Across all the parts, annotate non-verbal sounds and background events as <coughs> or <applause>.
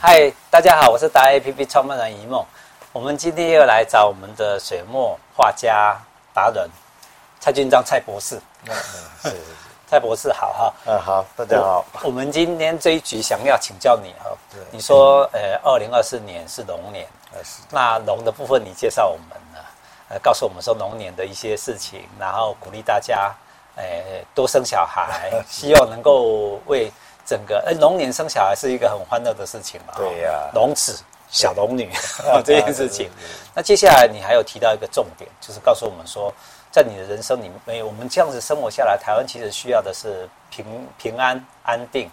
嗨，大家好，我是达 APP 创办人一梦。我们今天又来找我们的水墨画家达人蔡俊章蔡博士。嗯嗯，是，是，是 <laughs> 蔡博士好哈。嗯，好，大家好。我，我们今天这一局想要请教你哈。对。你说，呃，二零二四年是龙年，是。那龙的部分你介绍我们呢？呃，告诉我们说龙年的一些事情，然后鼓励大家，呃，多生小孩，<laughs> 希望能够为。整个哎，龙年生小孩是一个很欢乐的事情嘛？对呀，龙子小龙女 <laughs> 这件事情。那接下来你还有提到一个重点，就是告诉我们说，在你的人生里面，我们这样子生活下来，台湾其实需要的是平平安安定。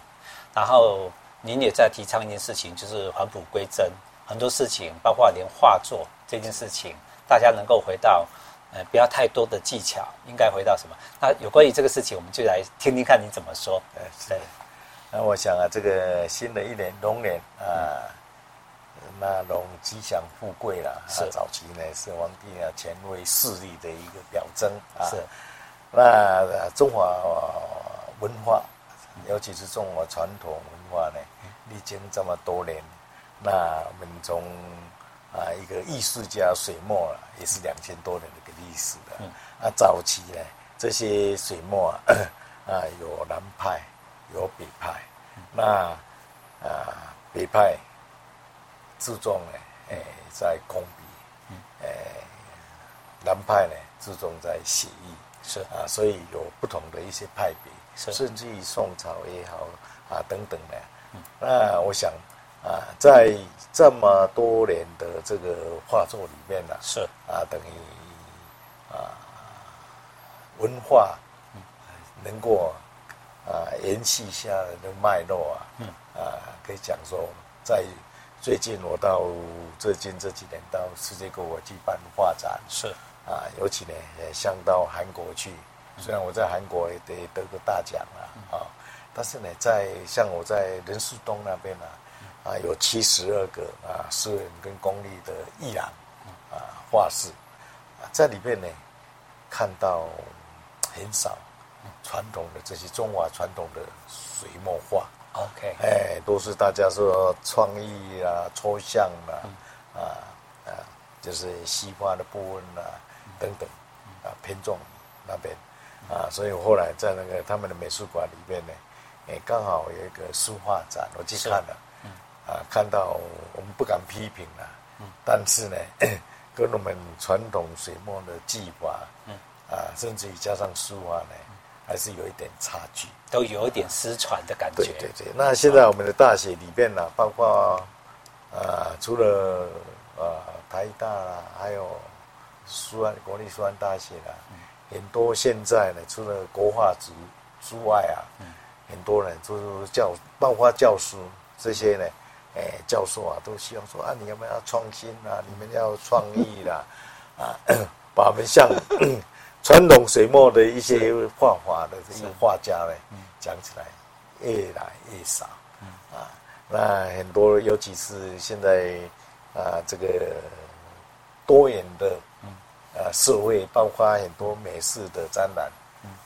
然后您也在提倡一件事情，就是返璞归真。很多事情，包括连画作这件事情，大家能够回到呃不要太多的技巧，应该回到什么？那有关于这个事情，我们就来听听看你怎么说。对。那我想啊，这个新的一年龙年啊，那龙吉祥富贵啦。是。早期呢是皇帝啊权威势力的一个表征啊。是。那中华文化，尤其是中华传统文化呢，历经这么多年，那我们从啊一个艺术家水墨啊，也是两千多年的一个历史的。嗯。那早期呢，这些水墨啊，<coughs> 啊有南派。有北派，那啊北派注重呢，诶在工笔，诶南派呢注重在写意，是。啊，所以有不同的一些派别，是。甚至于宋朝也好啊等等的，那我想啊，在这么多年的这个画作里面呢，是。啊等于啊文化能够。啊，延续下来的脉络啊，嗯，啊，可以讲说，在最近我到最近这几年到世界各国去办画展，是。啊，尤其呢，也像到韩国去，虽然我在韩国也得得个大奖啊啊，但是呢，在像我在仁树东那边呢，啊，有七十二个啊私人跟公立的艺廊啊画室，啊在里面呢看到很少。传统的这些中华传统的水墨画，OK，哎，都是大家说创意啊、抽象啊，嗯、啊啊，就是西方的部分啊等等，啊偏重那边。啊，所以我后来在那个他们的美术馆里面呢，哎，刚好有一个书画展，我去看了，嗯、啊，看到我们不敢批评了，嗯、但是呢，<clears throat> 跟我们传统水墨的技法，嗯、啊，甚至于加上书画呢。还是有一点差距，都有一点失传的感觉。对对对，那现在我们的大学里面呢，包括呃，除了呃台大啦，还有苏安国立苏安大学啦，很多现在呢，除了国画组之外啊，很多人就是教，包括教师这些呢，哎，教授啊，都希望说啊，你有没有要创新啊？你们要创意啦，啊，把我们像。传统水墨的一些画法的这些画家呢，讲起来越来越少，啊，那很多尤其是现在啊，这个多元的啊社会，包括很多美式的展览。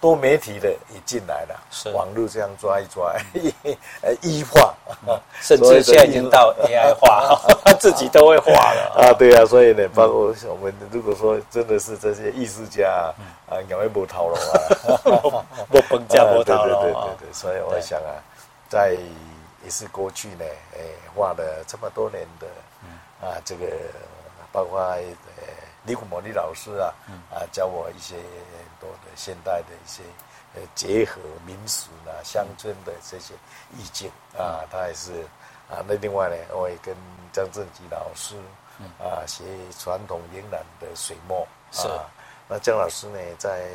多媒体的也进来了，是。网络这样抓一抓，<laughs> 呃，一画，甚至现在已经到 AI 画，<laughs> 自己都会画了。啊。对啊，所以呢，包括我们如果说真的是这些艺术家啊，两位波涛了啊，不 <laughs> 崩架波涛了。对对对对，所以我想啊，在也是过去呢，哎，画了这么多年的啊，这个包括呃。李古摩李老师啊，啊，教我一些很多的现代的一些呃结合民俗啊、乡村的这些意境啊，他也是啊。那另外呢，我也跟张正吉老师啊学传统云南的水墨啊。那姜老师呢，在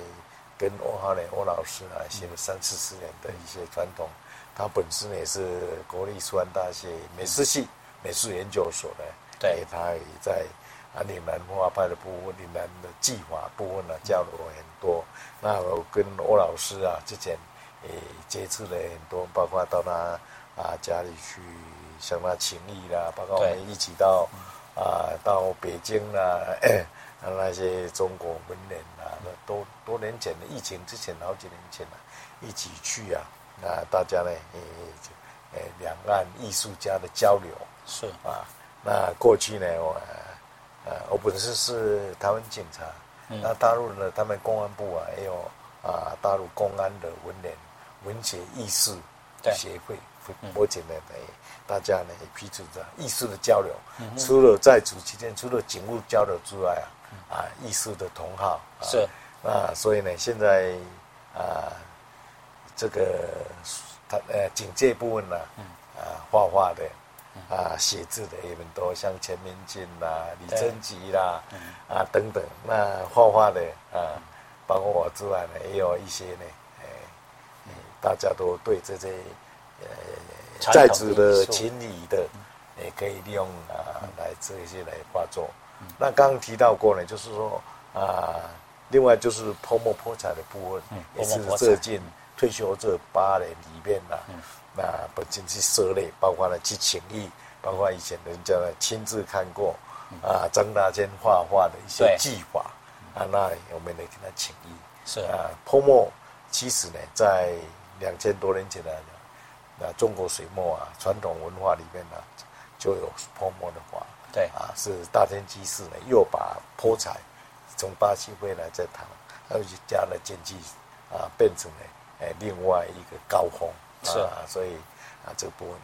跟欧哈呢欧老师啊学了三四十年的一些传统。他本身也是国立师范大学美术系美术研究所的，对，他也在。啊，岭南画派的部分，岭南的技法部分呢，教了我很多。那我跟欧老师啊，之前也接触了很多，包括到他啊家里去向他请益啦，包括我们一起到啊到北京啦，<coughs> 那那些中国文人啊，那多多年前的疫情之前，好几年前了，一起去啊，那大家呢也呃两岸艺术家的交流。是啊，那过去呢，我呃我本身是台湾警察，嗯、那大陆呢，他们公安部啊，也有啊大陆公安的文联文学艺术协会，目前呢，大家呢也批准着艺术的交流。嗯、除了在主期间，除了警务交流之外啊，啊艺术的同好、啊、是啊，所以呢，现在啊这个他呃警戒部分呢，啊画画的。啊，写字的也很多，像钱明进啦、李贞吉啦，啊等等。那画画的啊，包括我之外呢，也有一些呢，哎，大家都对这些呃在职的情侣的，也可以利用啊来这些来画作。那刚刚提到过呢，就是说啊，另外就是泼墨泼彩的部分，也是最近退休这八年里面呢。那不仅是涉猎，包括了去请益，包括以前人家呢亲自看过啊张大千画画的一些技法啊，那我们来跟他请益。是啊，泼墨其实呢，在两千多年前来讲，那中国水墨啊传统文化里面呢就有泼墨的画。对啊，是大天机士呢又把泼彩从巴西回来再谈，还有加了剪剂啊，变成了哎另外一个高峰。是啊，所以啊，这个部分，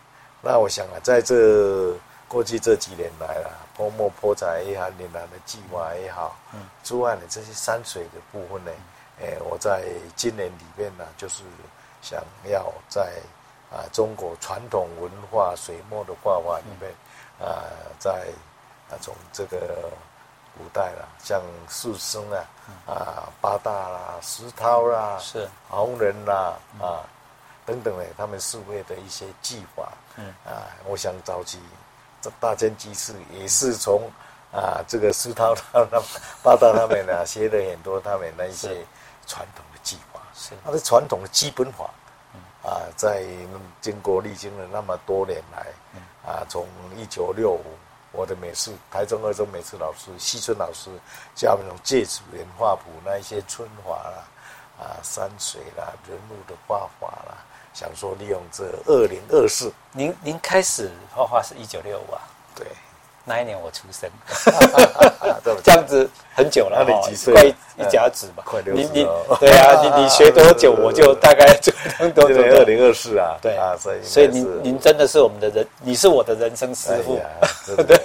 那我想啊，在这过去这几年来啊，泼墨泼彩也好，岭南的计划也好，嗯，之外的这些山水的部分呢，哎、嗯，我在今年里面呢，就是想要在啊中国传统文化水墨的画法里面，嗯、啊，在啊从这个古代啦，像四生啊，啊八大啦，石涛啦，是红人啦，啊。等等呢，他们四位的一些技法，嗯。啊，我想早期这大千机士也是从啊这个石涛他们八大他们呢学了很多他们那一些传统的技法，是。他的传统的基本法，嗯。啊，在经过历经了那么多年来，嗯。啊，从一九六五，我的美术台中二中美术老师西村老师教我们从芥子园画谱那一些春华啦，啊山水啦，人物的画法啦。想说利用这二零二四，您您开始画画是一九六五啊？对，那一年我出生，<laughs> 这样子很久了，你几岁？快一甲子吧，快六十了。对啊，<laughs> 你你学多久，我就大概 <laughs> 就多久。二零二四啊，对啊，所以所以您您真的是我们的人，你是我的人生师傅，对。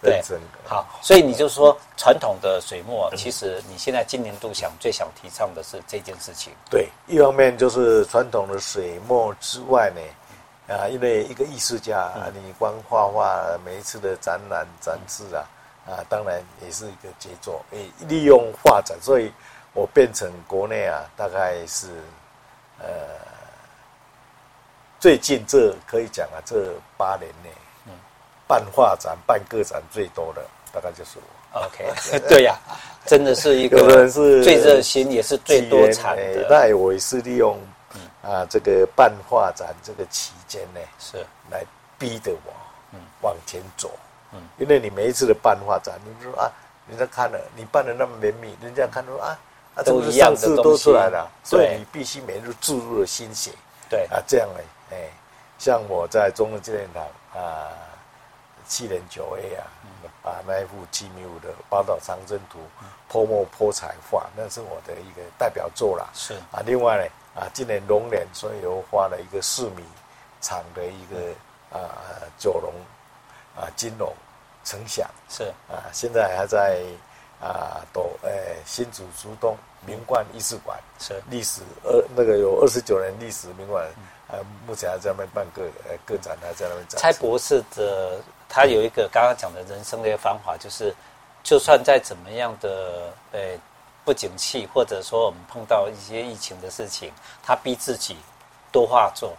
对，好，所以你就说传统的水墨，其实你现在今年度想最想提倡的是这件事情。对，一方面就是传统的水墨之外呢，啊，因为一个艺术家，啊，你光画画，每一次的展览展示啊，啊，当然也是一个杰作。诶，利用画展，所以我变成国内啊，大概是呃，最近这可以讲啊，这八年内。办画展、办个展最多的大概就是我。OK，<laughs> 对呀、啊，真的是一个是最热心，也是最多产的。那我也是利用啊这个办画展这个期间呢，是来逼着我嗯往前走。嗯，因为你每一次的办画展，你说啊，人家看了你办的那么绵密，人家看到啊啊，都一样的都出来了，所以你必须每日注入了心血。对啊，这样呢，哎，像我在中正纪念堂啊。七点九 A 啊，把那一幅七米五的《宝岛长征图》泼墨泼彩画，那是我的一个代表作啦。是啊，另外呢，啊，今年龙年，所以又画了一个四米长的一个啊九龙啊金龙呈祥。是啊，现在还在啊都诶新竹竹东名冠艺术馆是历史二那个有二十九年历史名馆，啊，目前还在那边办个呃个展，还在那边展。蔡博士的。他有一个刚刚讲的人生的一个方法，就是就算在怎么样的呃不景气，或者说我们碰到一些疫情的事情，他逼自己多画作、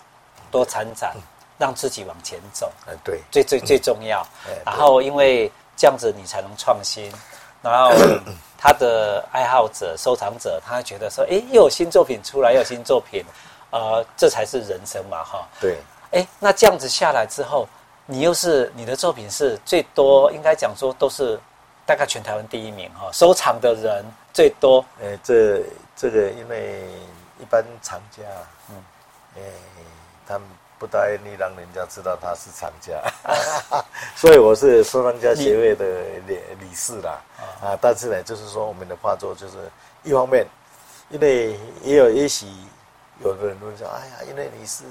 多参展，让自己往前走。嗯，对，最最最重要。然后因为这样子你才能创新，然后 <coughs> 他的爱好者、收藏者，他觉得说，哎，又有新作品出来，又有新作品，呃，这才是人生嘛，哈。对。哎，那这样子下来之后。你又是你的作品是最多，应该讲说都是大概全台湾第一名哈，收藏的人最多。呃，这这个因为一般藏家，嗯，诶，他们不大愿意让人家知道他是厂家，<laughs> 所以我是收藏家协会的理理事啦。啊，但是呢，就是说我们的画作就是一方面，因为也有也许有的人会说，哎呀，因为你是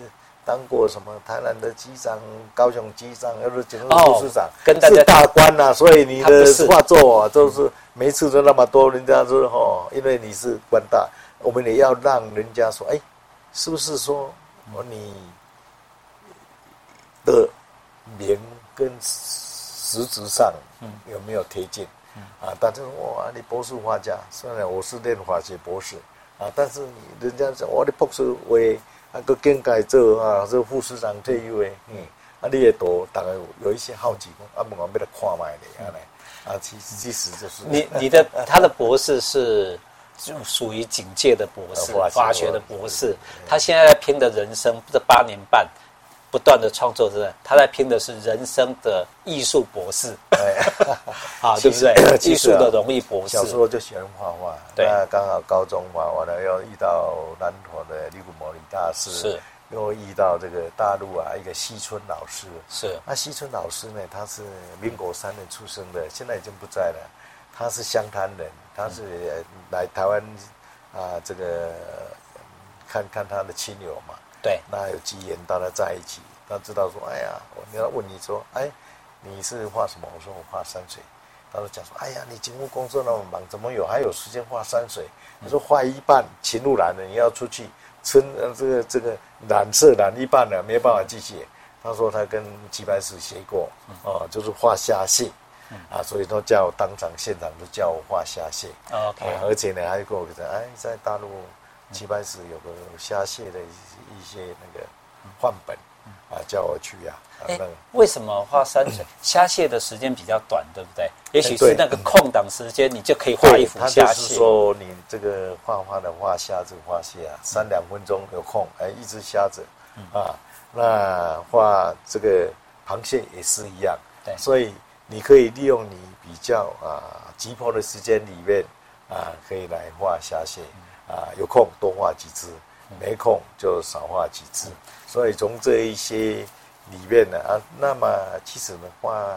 当过什么台南的机长、高雄机长，又是警务副处长，跟大大官呐、啊，所以你的画作啊，都是每次都那么多，人家说哦，因为你是官大，我们也要让人家说，哎，是不是说我你？的名跟实质上有没有贴近？啊，但是哇，你博士画家，虽然我是念法学博士啊，但是人家说我的博士为那个更改做啊，做副市长退休诶，嗯，啊，你也多大概有一些好奇，啊，问我要来看卖的啊，啊，其实其实就是你你的他的博士是就属于警界的博士，法学的博士，他现在在拼的人生这八年半。不断的创作者，他在拼的是人生的艺术博士，<laughs> 啊，对不对？<laughs> 艺术的荣誉博士。小时候就喜欢画画，那刚好高中嘛完了，又遇到南陀的利古摩尼大师，是，又遇到这个大陆啊一个西村老师，是。那西村老师呢，他是民国三年出生的，现在已经不在了。他是湘潭人，他是来台湾啊，这个看看他的亲友嘛。对，那有机缘大家在一起，他知道说，哎呀，我你要问你说，哎，你是画什么？我说我画山水。他说讲说，哎呀，你警务工作那么忙，怎么有还有时间画山水？你说画一半，勤务染了，你要出去春呃这个这个染色染一半了，没办法继续。他说他跟齐白石学过，哦，就是画虾蟹，啊，所以都叫我当场现场都叫我画虾蟹。OK，而且呢还跟我讲，哎，在大陆。齐白石有个虾蟹的一些那个范本啊，叫我去呀。哎，为什么画山水虾蟹的时间比较短，对不对？也许是那个空档时间，你就可以画一幅虾蟹。他就是说，你这个画画的画虾子、画蟹啊，三两分钟有空，哎，一只虾子啊，那画这个螃蟹也是一样。对，所以你可以利用你比较啊急迫的时间里面啊，可以来画虾蟹。啊，有空多画几只，没空就少画几只。所以从这一些里面呢，啊，那么其实的话，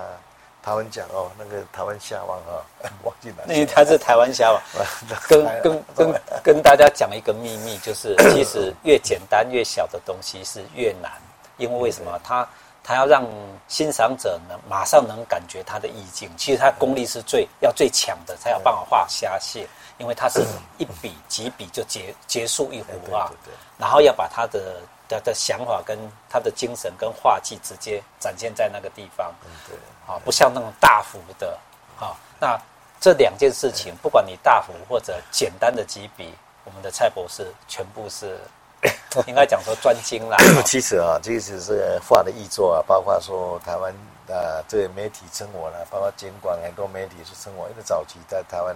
台湾讲哦，那个台湾虾王啊，<laughs> 忘记了。因为他是台湾虾王，<laughs> 跟跟 <laughs> 跟跟大家讲一个秘密，就是其实越简单越小的东西是越难，因为为什么？他他要让欣赏者能马上能感觉他的意境，其实他功力是最要最强的，才有办法画虾蟹。因为他是一笔几笔就结结束一幅画，然后要把他的的的想法跟他的精神跟画技直接展现在那个地方，对，啊，不像那种大幅的，啊，那这两件事情，不管你大幅或者简单的几笔，我们的蔡博士全部是 <coughs> 应该讲说专精啦。<coughs> 其实啊，这是是画的艺作啊，包括说台湾啊，这个媒体称我了，包括监管很多媒体是称我，因为早期在台湾。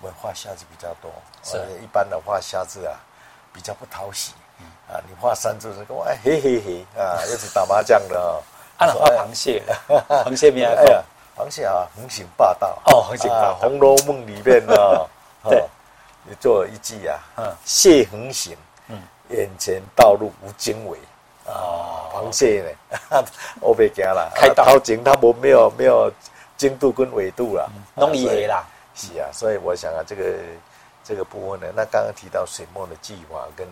我们画虾子比较多，是。一般的画虾子啊，比较不讨喜。啊，你画山子是哎嘿嘿嘿啊，又是打麻将的哦。啊，画螃蟹，螃蟹没 <laughs> 哎呀，螃蟹啊，横行霸道。哦，横行霸道。《红楼梦》里面呢，<laughs> 对，你做一句啊，嗯，蟹横行，嗯，眼前道路无经纬啊，螃蟹呢，<laughs> 我别讲了，开刀景它没没有没有经度跟纬度了，弄一黑啦。是啊，所以我想啊，这个这个部分呢，那刚刚提到水墨的计划跟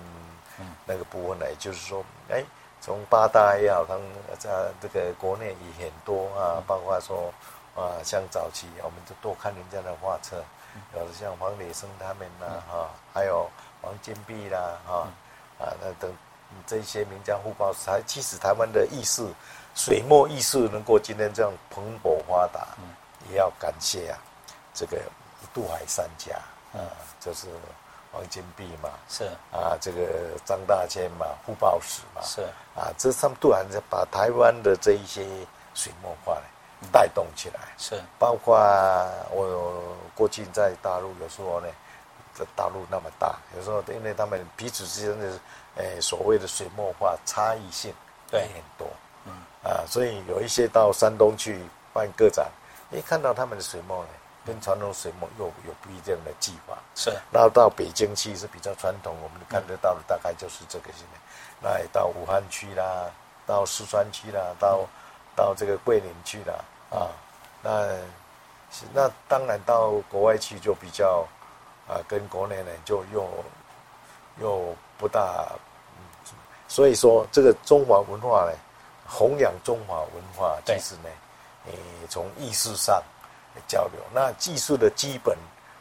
那个部分呢，也就是说，哎，从八大也好，他们在这个国内也很多啊，包括说啊，像早期我们就多看人家的画册，有的像黄磊生他们呐，哈，还有王金碧啦，哈，啊，那等这些名家互报，才其实台湾的艺术水墨艺术能够今天这样蓬勃发达，也要感谢啊。这个渡海三家，啊，就是王金碧嘛，是。啊，这个张大千嘛，傅抱石嘛，是。啊，这他们渡海是把台湾的这一些水墨画带动起来，是。包括我过去在大陆有时候呢，在大陆那么大，有时候因为他们彼此之间的诶所谓的水墨画差异性对。很多，嗯。啊，所以有一些到山东去办个展，一看到他们的水墨呢。跟传统水墨又有不一样的技法，是。然后到北京去是比较传统，我们看得到的大概就是这个现在。那也到武汉去啦，到四川去啦，到到这个桂林去啦啊。那那当然到国外去就比较啊，跟国内呢就又又不大。所以说，这个中华文化呢，弘扬中华文化，其实呢，诶，从意识上交流，那技术的基本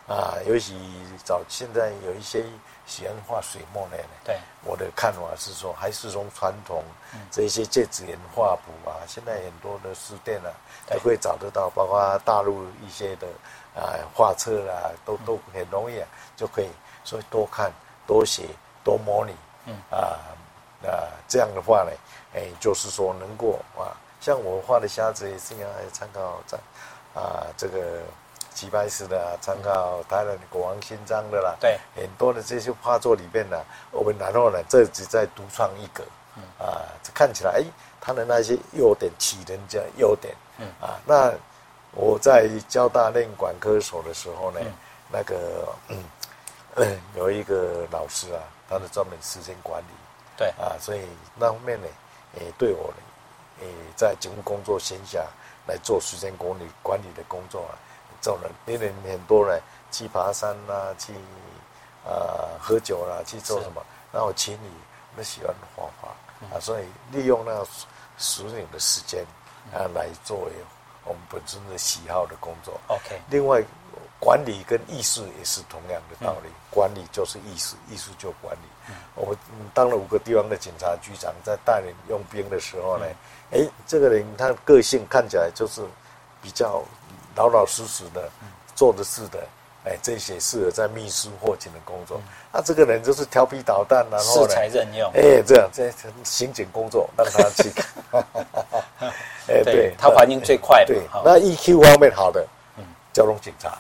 啊，尤其早现在有一些喜欢画水墨的，对，我的看法是说，还是从传统这些芥子园画谱啊，现在很多的书店啊，都会找得到，包括大陆一些的啊画册啊，都都很容易啊，就可以，所以多看、多写、多模拟，嗯。啊。啊，这样的话呢，哎，就是说能够啊，像我画的虾子也是要参考在啊，这个齐白石的，啊参考台湾的国王勋章的啦，对，很多的这些画作里面呢，我们然后呢，这只在独创一格，嗯。啊，看起来哎，他的那些优点，起人家优点，嗯。啊，那我在交大念管科所的时候呢，嗯、那个嗯，<coughs> 有一个老师啊，他是专门时间管理。对。啊，所以那方面呢，诶，对我呢，诶，在警务工作闲暇来做时间管理管理的工作啊，做了别人很多人去爬山啦，去啊喝酒啦，去做什么？那我请你，那喜欢画画啊，所以利用那十年的时间啊，来作为我们本身的喜好的工作。OK，另外。管理跟艺术也是同样的道理，管理就是艺术，艺术就管理。我们当了五个地方的警察局长，在带领用兵的时候呢，哎，这个人他个性看起来就是比较老老实实的，做的事的，哎，这些适合在秘书或警的工作。那这个人就是调皮捣蛋，然后适才任用。哎，这样这刑警工作让他去。<laughs> 哎，对，他反应最快。对，那 EQ 方面好的，嗯交通警察。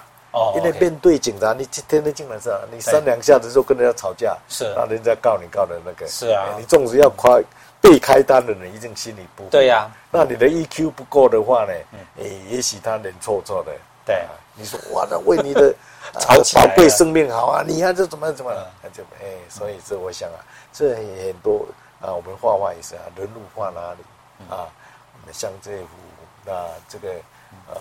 因为面对警察，你天天进来是吧？你三两下子就跟人家吵架，是，那人家告你告的那个，是啊。你纵使要夸被开单的人，一定心里不对呀。那你的 EQ 不够的话呢？诶，也许他人错错的。对啊，你说哇，那为你的 <laughs> 宝贵生命好啊，你看这怎么怎么，那就哎，所以这我想啊，这很多啊，我们画画也是啊，人物画哪里啊？我们像这幅那这个呃，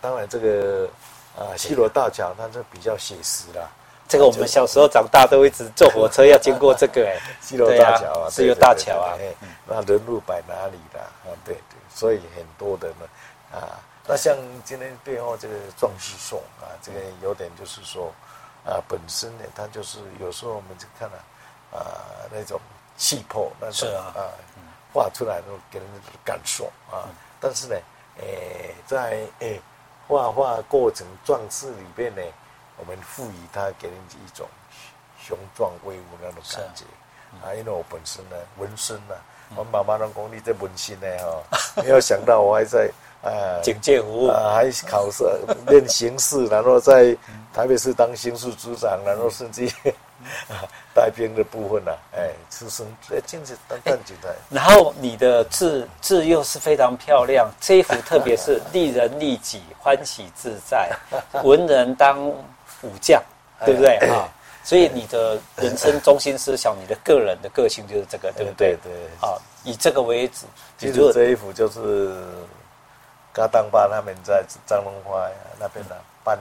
当然这个。啊，西罗大桥，它这比较写实啦。这个我们小时候长大都一直坐火车要经过这个 <laughs> 哎，西罗大桥啊，西螺大桥啊。那人路摆哪里的啊？对对，所以很多的呢啊。那像今天背后这个壮士颂啊，这个有点就是说啊，本身呢，它就是有时候我们就看了啊那种气魄，那种啊画出来都给人感受啊。但是呢，诶，在诶。画画过程壮士里边呢，我们赋予它给人一种雄壮威武那种感觉啊。因为我本身呢，纹身呢，我妈妈都讲你在纹身呢哈，没有想到我还在啊警戒服务啊，还考试 <laughs> 练刑事，然后在台北市当刑事组长，然后甚至。<laughs> 带兵的部分呢、啊？哎，出生在镜子当当警察。然后你的字字又是非常漂亮，这一幅特别是 <laughs> 利人利己，欢喜自在，文人当武将，对不对啊？所以你的人生中心思想，你的个人的个性就是这个，对不对？对，对。啊，以这个为主。其实这一幅就是，嘎当巴他们在张荣花那边呢办。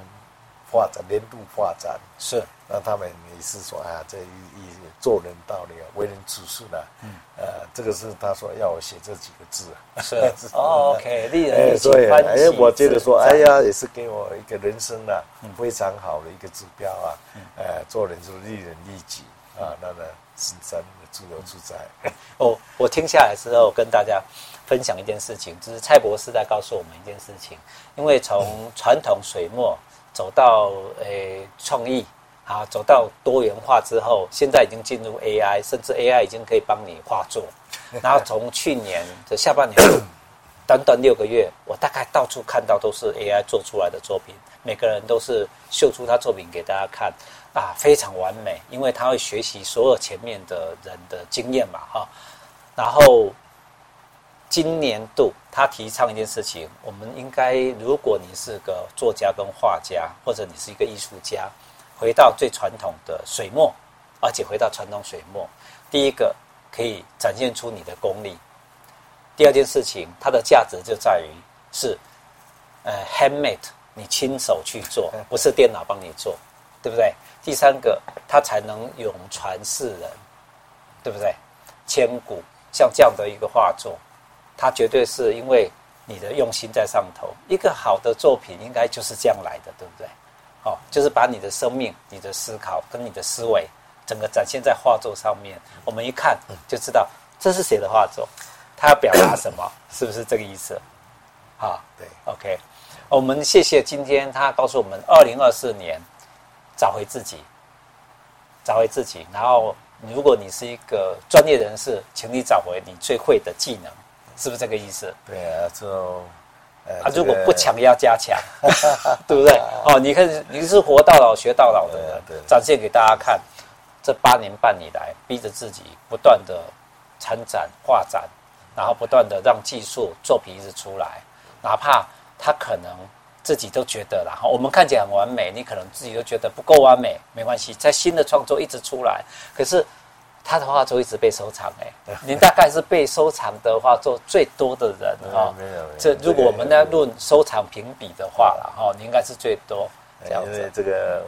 画展年度发展。是，那他们也是说啊，这一一做人道理啊，为人处事呢，嗯，呃，这个是他说要我写这几个字啊，是。<laughs> 哦，OK，<laughs> 利人利己，欢，哎，我觉得说，哎呀，也是给我一个人生啊，非常好的一个指标啊，呃，做人就是利人利己啊，那个是真的自由自在。<laughs> 哦，我听下来之后，跟大家分享一件事情，就是蔡博士在告诉我们一件事情，因为从传统水墨。走到诶创意啊，走到多元化之后，现在已经进入 AI，甚至 AI 已经可以帮你画作。<laughs> 然后从去年的下半年，<coughs> 短短六个月，我大概到处看到都是 AI 做出来的作品，每个人都是秀出他作品给大家看啊，非常完美，因为他会学习所有前面的人的经验嘛，哈，然后。今年度他提倡一件事情，我们应该，如果你是个作家跟画家，或者你是一个艺术家，回到最传统的水墨，而且回到传统水墨，第一个可以展现出你的功力，第二件事情，它的价值就在于是，呃，handmade，你亲手去做，不是电脑帮你做，对不对？第三个，它才能永传世人，对不对？千古像这样的一个画作，它绝对是因为你的用心在上头。一个好的作品应该就是这样来的，对不对？哦，就是把你的生命、你的思考跟你的思维，整个展现在画作上面。我们一看就知道这是谁的画作，他要表达什么，<coughs> 是不是这个意思？好，对，OK。我们谢谢今天他告诉我们，二零二四年找回自己，找回自己。然后，如果你是一个专业人士，请你找回你最会的技能，是不是这个意思？对啊，就。啊，如果不强要加强，<laughs> 对不对？<laughs> 哦，你看，你是活到老学到老的人，展现给大家看。这八年半以来，逼着自己不断的参展、画展，然后不断的让技术作品一直出来，哪怕他可能自己都觉得，然后我们看起来很完美，你可能自己都觉得不够完美，没关系，在新的创作一直出来，可是。他的画作一直被收藏哎，您大概是被收藏的画作最多的人哈。没有，这如果我们来论收藏评比的话了哈，你应该是最多这样子。因为这个，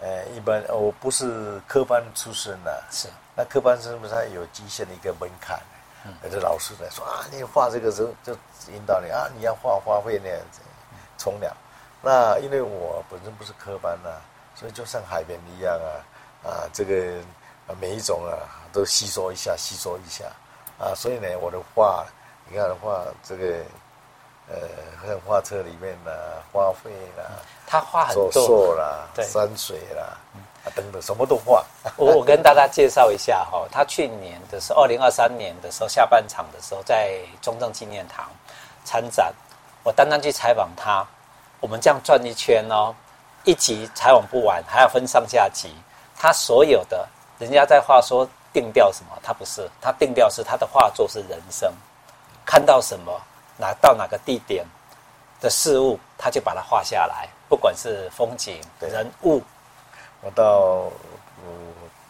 呃，一般我不是科班出身的，是那科班是不是它有极限的一个门槛？嗯，这老师在说啊，你画这个时候就引导你啊，你要画花卉那样子，虫鸟。那因为我本身不是科班呐，所以就像海绵一样啊啊这个。每一种啊，都吸收一下，吸收一下，啊，所以呢，我的画，你看的话，这个，呃，像画册里面的花卉啦，他画很多，树啦，对，山水啦，啊，等等，什么都画。我我跟大家介绍一下哈，他去年的时候二零二三年的时候，下半场的时候在中正纪念堂参展，我单单去采访他，我们这样转一圈哦，一集采访不完，还要分上下集，他所有的。人家在画说定调什么，他不是，他定调是他的画作是人生，看到什么，哪到哪个地点的事物，他就把它画下来，不管是风景、人物。我到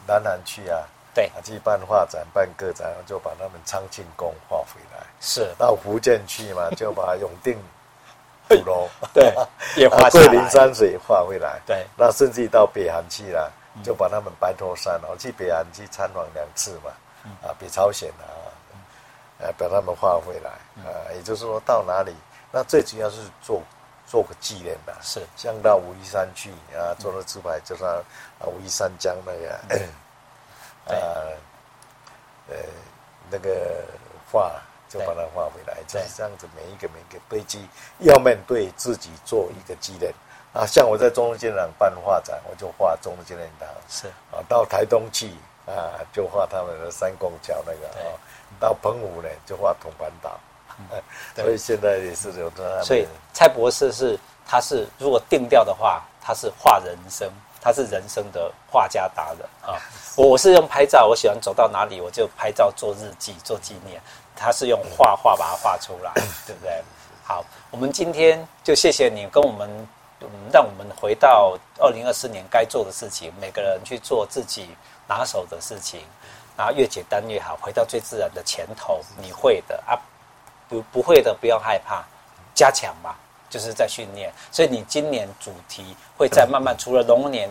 南南去啊，对，去办画展、办个展，就把他们昌庆宫画回来。是到福建去嘛，<laughs> 就把永定鼓楼对，也画桂林山水画回来。对，那甚至到北韩去了。就把他们白头山，我去北韩去参访两次嘛，啊，北朝鲜啊，呃，把他们画回来啊，也就是说到哪里，那最主要是做做个纪念的，是。像到武夷山去啊，做了自拍，就像啊武夷山江那个，呃，呃，那个画就把它画回来，就是这样子，每一个每一个堆积，要面对自己做一个纪念。啊，像我在中正纪念堂办画展，我就画中正纪念堂。是啊，到台东去啊，就画他们的三拱桥那个啊。到澎湖呢，就画铜板岛。嗯、<laughs> 所以现在也是有这样。所以蔡博士是，他是如果定调的话，他是画人生，他是人生的画家达人啊。我 <laughs> 我是用拍照，我喜欢走到哪里我就拍照做日记做纪念。他是用画画把它画出来，<laughs> 对不对？好，我们今天就谢谢你跟我们。嗯，让我们回到二零二四年该做的事情，每个人去做自己拿手的事情，然后越简单越好，回到最自然的前头。你会的啊，不不会的不要害怕，加强吧，就是在训练。所以你今年主题会在慢慢，除了龙年。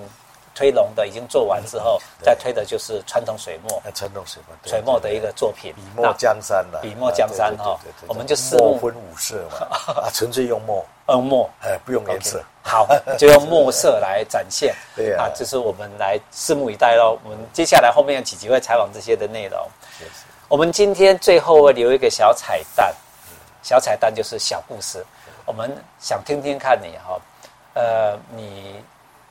推龙的已经做完之后，再推的就是传统水墨。传统水墨，水墨的一个作品。笔墨江山了。笔墨江山哈，我们就墨分五色嘛，啊，纯粹用墨，用墨，哎，不用颜色。好，就用墨色来展现。<laughs> 对啊，就是我们来拭目以待喽。我们接下来后面有几集会采访这些的内容。我们今天最后会留一个小彩蛋，小彩蛋就是小故事。我们想听听看你哈，呃，你。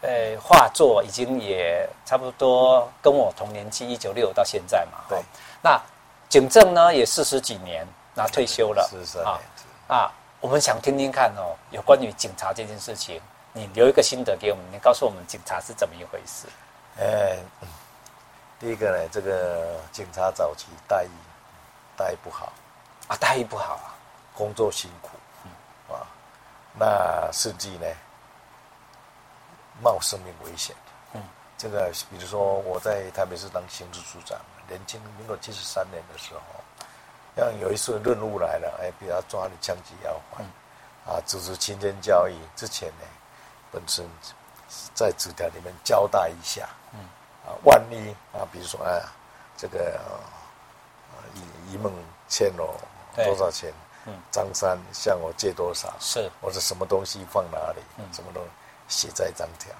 呃，画作已经也差不多跟我同年纪，一九六到现在嘛。对。那警政呢也四十几年，那退休了。是是啊。啊，我们想听听看哦，有关于警察这件事情，你留一个心得给我们，你告诉我们警察是怎么一回事？呃，第一个呢，这个警察早期待遇待遇不好啊，待遇不好啊，工作辛苦，嗯啊，那甚至呢。冒生命危险，嗯，这个比如说我在台北市当刑事组长，年轻民国七十三年的时候，像有一次任务来了，哎，比如抓你枪击要还，嗯、啊，组织勤勉教育之前呢，本身在纸条里面交代一下，嗯，啊，万一啊，比如说啊，这个一一梦欠我多少钱？嗯，张三向我借多少？是，或者什么东西放哪里？嗯，什么东西写在张条。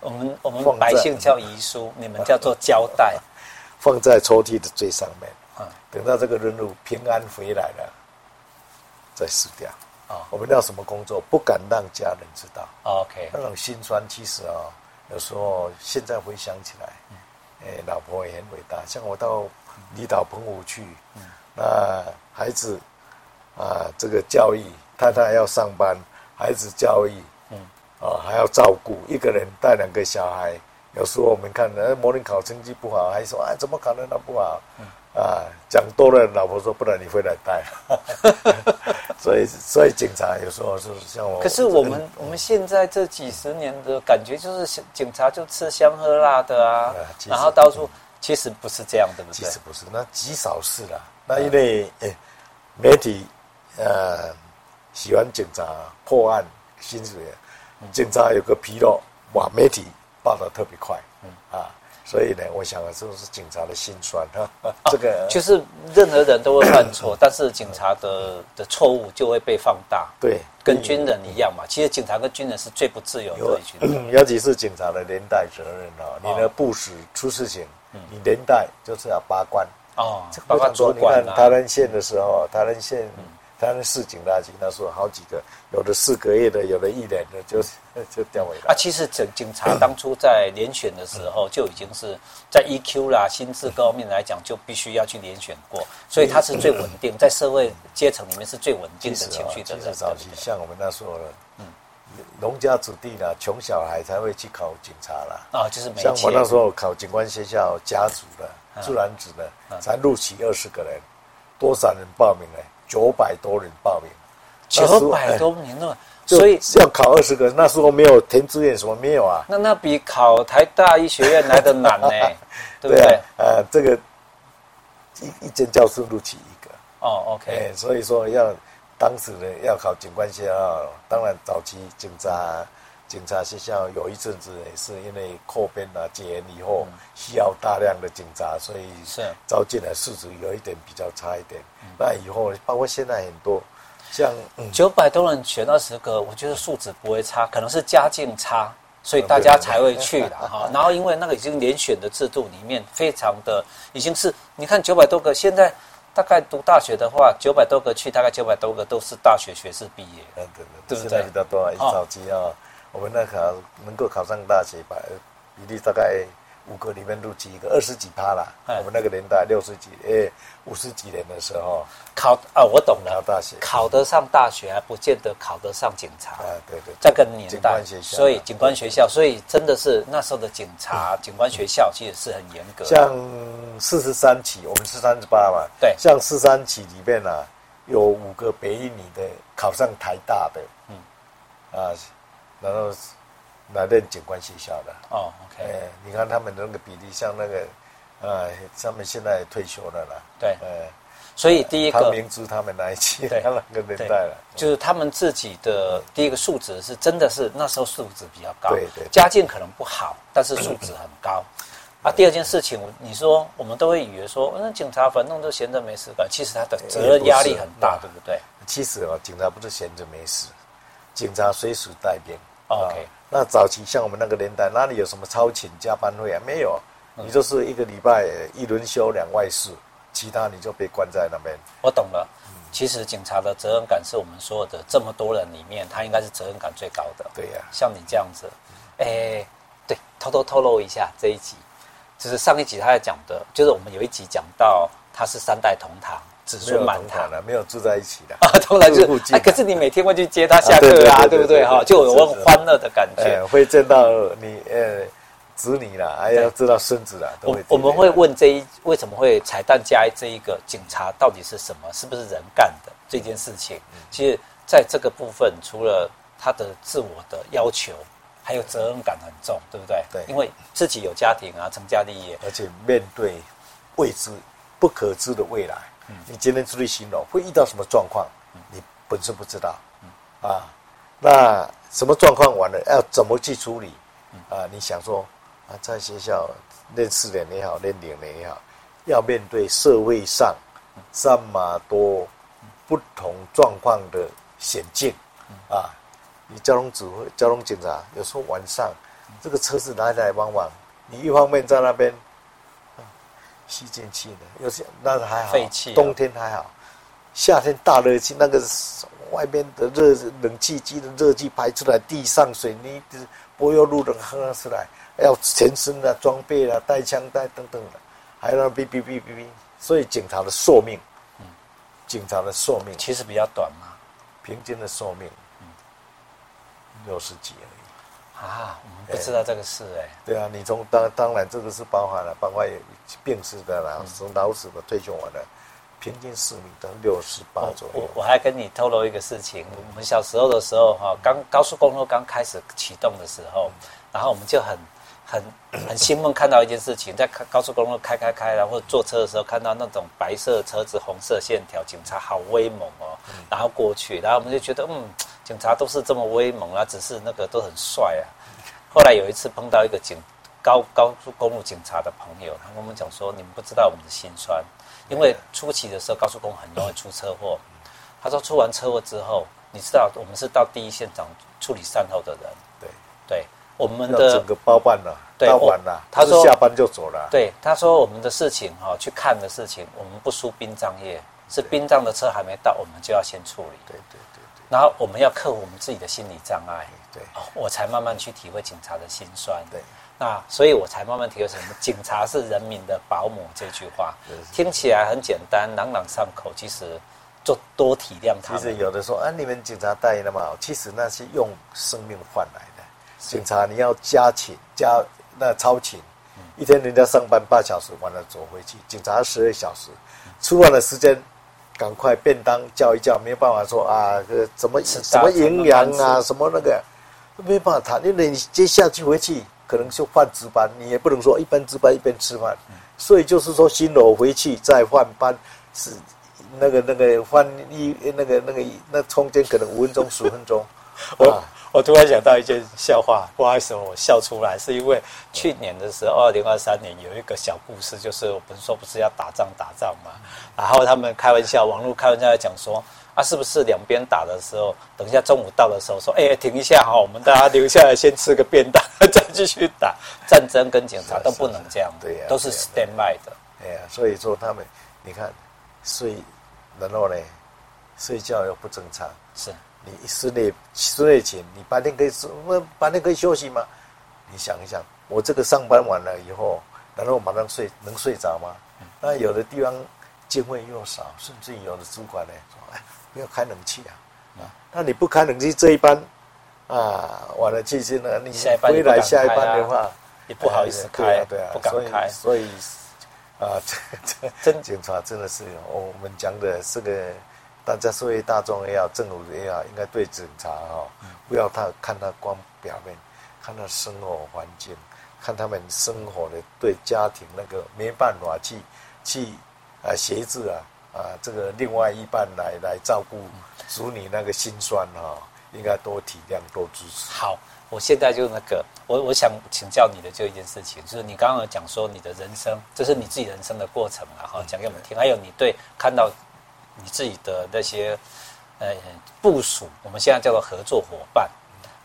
我们我们百姓叫遗书，你们叫做交代，<laughs> 放在抽屉的最上面。啊，等到这个任务平安回来了，再死掉。啊，我们要什么工作，不敢让家人知道。OK，那种心酸，其实啊，有时候现在回想起来，哎，老婆也很伟大。像我到离岛澎湖去，那孩子。啊，这个教育，太太要上班，孩子教育，嗯，啊，还要照顾，一个人带两个小孩，有时候我们看，呃，模拟考成绩不好，还说，哎，怎么考得那不好？嗯，啊，讲多了，老婆说，不然你回来带。<laughs> <laughs> 所以，所以警察有时候是像我。可是我们我们现在这几十年的感觉，就是警察就吃香喝辣的啊，然后到处，其实不是这样，对不对？其实不是，那极少是啦。那因为，哎，媒体。呃，喜欢警察破案薪水，警察有个纰漏，哇，媒体报道特别快，嗯啊，所以呢，我想啊，这是警察的心酸哈。这个、啊、就是任何人都会犯错，但是警察的的错误就会被放大。对，跟军人一样嘛。其实警察跟军人是最不自由的一群人。尤其是警察的连带责任啊，你的部属出事情，你连带就是要把关哦。包括主管啊，台南县的时候，台南县。他们市警大局，那时候好几个，有的四个月的，有的一年的，就 <laughs> 就调回来。啊，其实警警察当初在连选的时候，就已经是在 EQ 啦、心智各方面来讲，就必须要去连选过，所以他是最稳定，在社会阶层里面是最稳定的情绪的人。早期像我们那时候，嗯，农家子弟啦，穷小孩才会去考警察啦。啊，就是像我那时候考警官学校，家族的、自然子的，才录取二十个人，多少人报名呢？九百多人报名，九百多名那么，所以要考二十个。那时候没有填志愿，什么没有啊？那那比考台大医学院来的难呢，<laughs> 对不对？对啊，呃，这个一一间教室录取一个哦，OK。所以说要当时呢要考警官学校，当然早期警察。警察学校有一阵子也是因为扩编啊解严以后需要大量的警察，所以是招进来素质有一点比较差一点。那以后包括现在很多像九百多人选二十个，我觉得素质不会差，可能是家境差，所以大家才会去的哈。然后因为那个已经连选的制度里面非常的已经是你看九百多个，现在大概读大学的话，九百多个去，大概九百多个都是大学学士毕业。嗯，对对，对不对？比较多，早期啊。我们那考能够考上大学吧，比例大概五个里面录取一个，二十几趴啦。我们那个年代六十几，诶，五十几年的时候考啊，我懂了。考大学，考得上大学还不见得考得上警察。啊，对对。这个年代，所以警官学校，所以真的是那时候的警察、警官学校其实是很严格。像四十三起，我们是三十八嘛。对。像四三起里面啊，有五个北一女的考上台大的，嗯，啊。然后来念警官学校的。哦，OK，哎，你看他们那个比例，像那个，呃，他们现在退休了啦，对，呃，所以第一个，唐明珠他们那一期，对，那个年代了，就是他们自己的第一个素质是真的是那时候素质比较高，对对，家境可能不好，但是素质很高。啊，第二件事情，你说我们都会以为说，那警察反正都闲着没事干，其实他的责任压力很大，对不对？其实啊，警察不是闲着没事，警察随时待命。OK，那早期像我们那个年代，哪里有什么超勤加班费啊？没有，你就是一个礼拜一轮休两外事，其他你就被关在那边。我懂了，其实警察的责任感是我们所有的这么多人里面，他应该是责任感最高的。对呀，像你这样子，哎，对，偷偷透露一下这一集，就是上一集他在讲的，就是我们有一集讲到他是三代同堂。子孙满堂了，没有住在一起的啊，当然就哎，可是你每天会去接他下课啊，对不对哈？就有很欢乐的感觉，会见到你呃子女啦，还要知道孙子啦。我我们会问这一为什么会彩蛋加这一个警察到底是什么？是不是人干的这件事情？其实在这个部分，除了他的自我的要求，还有责任感很重，对不对？对，因为自己有家庭啊，成家立业，而且面对未知不可知的未来。你今天出去巡逻会遇到什么状况，你本身不知道，啊，那什么状况完了要怎么去处理？啊，你想说啊，在学校练四年也好，练两年也好，要面对社会上这么多不同状况的险境，啊，你交通指挥、交通警察有时候晚上这个车子来来往往，你一方面在那边。吸进去的，有些那个还好，废气，冬天还好，夏天大热气，那个外面的热冷气机的热气排出来，地上水泥的柏油路的喝出来，要全身的装备啊，带枪带等等的，还要哔哔哔哔哔，所以警察的寿命，嗯，警察的寿命其实比较短嘛，平均的寿命，嗯，六十几。啊，我们不知道这个事哎、欸。对啊，你从当当然这个是包含了，包括病逝的啦，从老死的退休完了，平均寿命都六十八左右。我我还跟你透露一个事情，我们小时候的时候哈，刚高速公路刚开始启动的时候，然后我们就很很很兴奋，看到一件事情，在高速公路开开开，然后坐车的时候看到那种白色车子、红色线条，警察好威猛哦，然后过去，然后我们就觉得嗯。警察都是这么威猛啊，只是那个都很帅啊。后来有一次碰到一个警高高速公路警察的朋友，他跟我们讲说：“你们不知道我们的心酸，因为初期的时候高速公路很容易出车祸。他说出完车祸之后，你知道我们是到第一现场处理善后的人。对对，我们的整个包办了，包完了。他说下班就走了。对，他说我们的事情哈，去看的事情，我们不输殡葬业，是殡葬的车还没到，我们就要先处理。对对。然后我们要克服我们自己的心理障碍，对，我才慢慢去体会警察的辛酸，对，那所以我才慢慢体会什么，警察是人民的保姆这句话，听起来很简单，朗朗上口，其实就多体谅他们。其实有的说啊，你们警察待遇那么好，其实那是用生命换来的。警察你要加勤加那超勤，一天人家上班八小时，完了走回去，警察十二小时，吃饭的时间。赶快便当叫一叫，没有办法说啊，这，怎么什么营养啊，什么那个，没办法谈。因为你接下去回去可能就换值班，你也不能说一边值班一边吃饭。所以就是说，新楼回去再换班，是那个那个换一那个那个那中间可能五分钟十分钟，<laughs> 啊。我突然想到一件笑话，不好意思，我笑出来，是因为去年的时候，二零二三年有一个小故事，就是我们说不是要打仗打仗嘛，然后他们开玩笑，网络开玩笑在讲说，啊，是不是两边打的时候，等一下中午到的时候说，哎，停一下哈，我们大家留下来先吃个便当，<laughs> 再继续打。战争跟警察都不能这样，对呀，都是 stand by 的。哎呀，所以说他们，你看睡，然后呢，睡觉又不正常，是。你室内室内勤，你白天可以那白天可以休息吗？你想一想，我这个上班完了以后，然后马上睡，能睡着吗？那有的地方经费又少，甚至有的主管呢说：“哎，不要开冷气啊！”啊，那你不开冷气这一班啊，完了其实呢，你回来下一班的话，也不好意思开，对啊，不敢开。所以啊，<laughs> 这这真警察真的是我们讲的这个。大家社会大众也好，政府也好，应该对警察哈，不要他看他光表面，看他生活环境，看他们生活的对家庭那个没办法去去啊协助啊啊这个另外一半来来照顾子女那个心酸哈，应该多体谅多支持。好，我现在就那个我我想请教你的就一件事情，就是你刚刚讲说你的人生，这是你自己人生的过程啊哈，讲给我们听，还有你对看到。你自己的那些，呃，部署，我们现在叫做合作伙伴，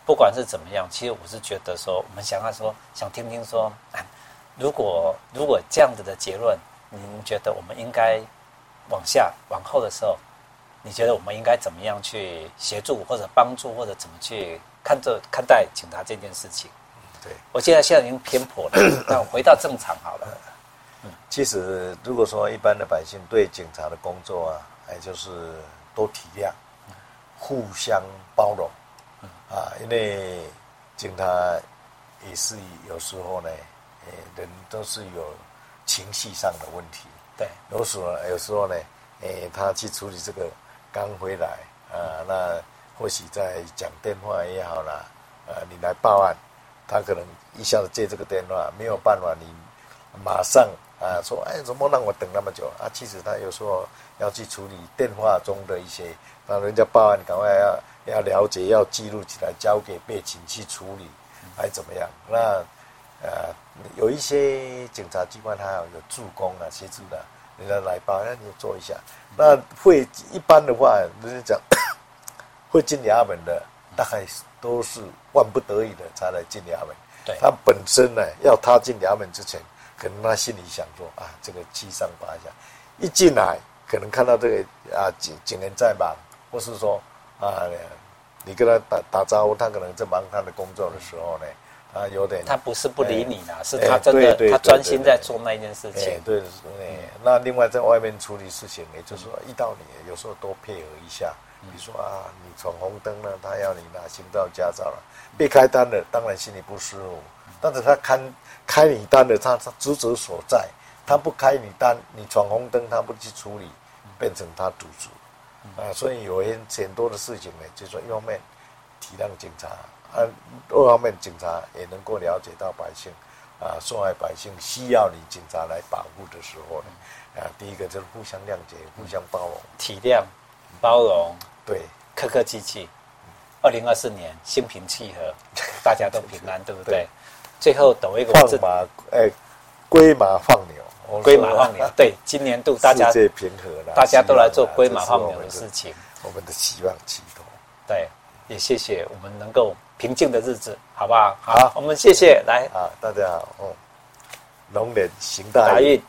不管是怎么样，其实我是觉得说，我们想要说，想听听说，如果如果这样子的结论，您觉得我们应该往下往后的时候，你觉得我们应该怎么样去协助或者帮助或者怎么去看这看待警察这件事情？对，我现在现在已经偏颇了，<coughs> 那我回到正常好了。嗯，其实如果说一般的百姓对警察的工作啊。哎，就是多体谅，互相包容，啊，因为警察也是有时候呢，诶，人都是有情绪上的问题。对，有时候有时候呢，诶，他去处理这个刚回来啊，那或许在讲电话也好啦，啊，你来报案，他可能一下子接这个电话，没有办法，你马上啊，说哎，怎么让我等那么久啊？其实他有时候要去处理电话中的一些，让人家报案，赶快要要了解，要记录起来，交给被请去处理，还怎么样？那呃，有一些警察机关，他有有助攻啊，协助的，人家来报，那你做一下。那会一般的话，人家讲会进衙门的，大概都是万不得已的才来进衙门。对，他本身呢，要他进衙门之前。可能他心里想说啊，这个七上八下，一进来可能看到这个啊景景人在忙，或是说啊，你跟他打打招呼，他可能在忙他的工作的时候呢，啊有点他不是不理你啦，是他真的他专心在做那一件事情。对对，那另外在外面处理事情，也就是说遇到你有时候多配合一下，比如说啊，你闯红灯了，他要你拿行照驾照了，被开单了，当然心里不舒服，但是他看。开你单的他他职责所在，他不开你单，你闯红灯他不去处理，变成他赌注，啊，所以有很很多的事情呢，就是说一方面体谅警察，啊，二方面警察也能够了解到百姓，啊，受害百姓需要你警察来保护的时候呢，啊，第一个就是互相谅解，互相包容，体谅，包容，对，客客气气，二零二四年心平气和，<laughs> 大家都平安，对不对？最后抖一个放马，哎，归马放牛，龟马放牛。对，<laughs> 今年度大家世界平和了，大家都来做龟马放牛的事情。我们的希望寄托。对，也谢谢我们能够平静的日子，好不好？好，我们谢谢来。啊，大家好，嗯，龙年行大运。